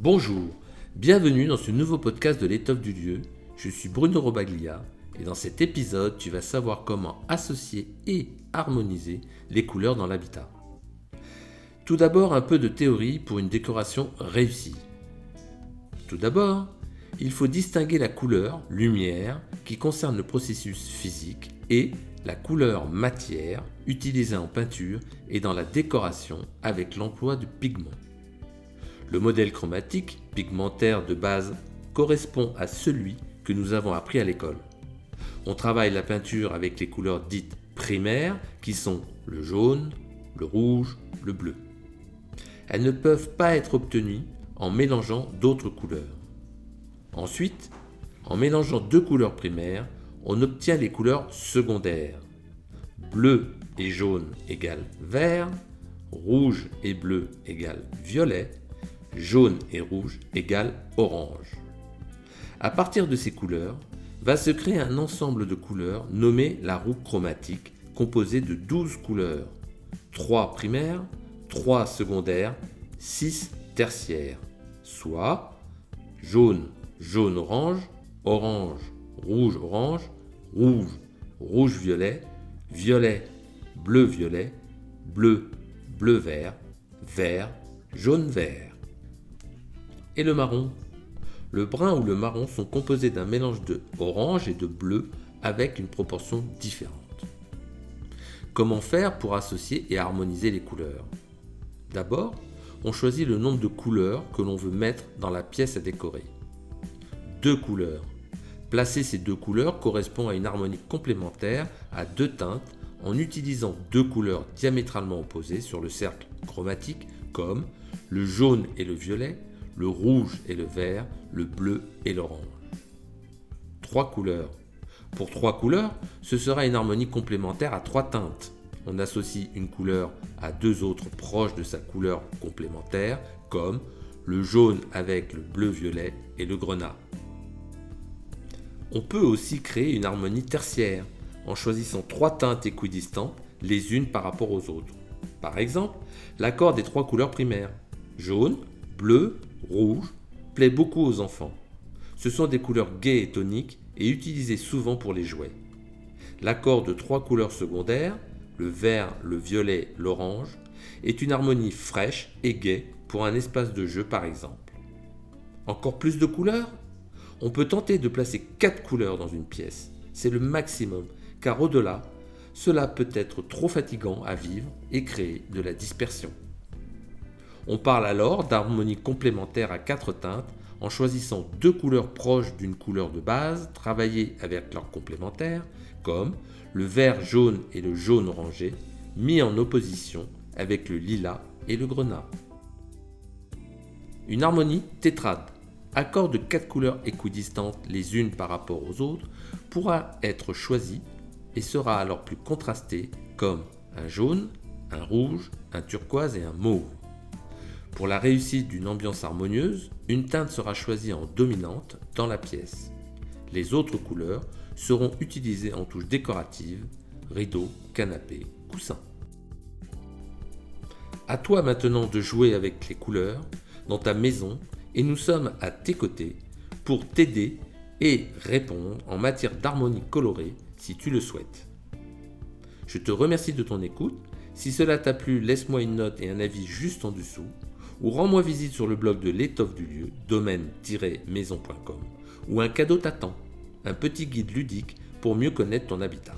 Bonjour, bienvenue dans ce nouveau podcast de l'étoffe du lieu. Je suis Bruno Robaglia et dans cet épisode, tu vas savoir comment associer et harmoniser les couleurs dans l'habitat. Tout d'abord, un peu de théorie pour une décoration réussie. Tout d'abord, il faut distinguer la couleur, lumière, qui concerne le processus physique, et la couleur matière, utilisée en peinture et dans la décoration avec l'emploi de pigments. Le modèle chromatique, pigmentaire de base, correspond à celui que nous avons appris à l'école. On travaille la peinture avec les couleurs dites primaires, qui sont le jaune, le rouge, le bleu. Elles ne peuvent pas être obtenues en mélangeant d'autres couleurs. Ensuite, en mélangeant deux couleurs primaires, on obtient les couleurs secondaires. Bleu et jaune égale vert, rouge et bleu égale violet, jaune et rouge égale orange. À partir de ces couleurs, va se créer un ensemble de couleurs nommé la roue chromatique, composée de 12 couleurs, 3 primaires, 3 secondaires, 6 tertiaires, soit jaune, jaune-orange, orange, rouge-orange, rouge, rouge-violet, violet, bleu-violet, bleu, bleu-vert, vert, jaune-vert. Et le marron Le brun ou le marron sont composés d'un mélange de orange et de bleu avec une proportion différente. Comment faire pour associer et harmoniser les couleurs? D'abord, on choisit le nombre de couleurs que l'on veut mettre dans la pièce à décorer. Deux couleurs Placer ces deux couleurs correspond à une harmonie complémentaire à deux teintes en utilisant deux couleurs diamétralement opposées sur le cercle chromatique comme le jaune et le violet, le rouge et le vert, le bleu et l'orange. Trois couleurs. Pour trois couleurs, ce sera une harmonie complémentaire à trois teintes. On associe une couleur à deux autres proches de sa couleur complémentaire, comme le jaune avec le bleu-violet et le grenat. On peut aussi créer une harmonie tertiaire en choisissant trois teintes équidistantes les unes par rapport aux autres. Par exemple, l'accord des trois couleurs primaires, jaune, bleu, rouge, plaît beaucoup aux enfants. Ce sont des couleurs gaies et toniques et utilisées souvent pour les jouets. L'accord de trois couleurs secondaires, le vert, le violet, l'orange, est une harmonie fraîche et gaie pour un espace de jeu par exemple. Encore plus de couleurs? On peut tenter de placer 4 couleurs dans une pièce. C'est le maximum, car au-delà, cela peut être trop fatigant à vivre et créer de la dispersion. On parle alors d'harmonie complémentaire à 4 teintes en choisissant deux couleurs proches d'une couleur de base travaillées avec leurs complémentaires, comme le vert jaune et le jaune orangé, mis en opposition avec le lilas et le grenat. Une harmonie tétrade accord de quatre couleurs équidistantes les unes par rapport aux autres pourra être choisi et sera alors plus contrasté comme un jaune, un rouge, un turquoise et un mauve. Pour la réussite d'une ambiance harmonieuse, une teinte sera choisie en dominante dans la pièce. Les autres couleurs seront utilisées en touches décoratives, rideaux, canapés, coussins. À toi maintenant de jouer avec les couleurs dans ta maison et nous sommes à tes côtés pour t'aider et répondre en matière d'harmonie colorée si tu le souhaites. Je te remercie de ton écoute. Si cela t'a plu, laisse-moi une note et un avis juste en dessous ou rends-moi visite sur le blog de l'étoffe du lieu, domaine-maison.com, où un cadeau t'attend, un petit guide ludique pour mieux connaître ton habitat.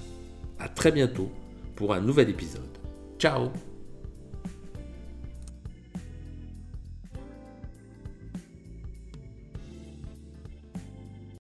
A très bientôt pour un nouvel épisode. Ciao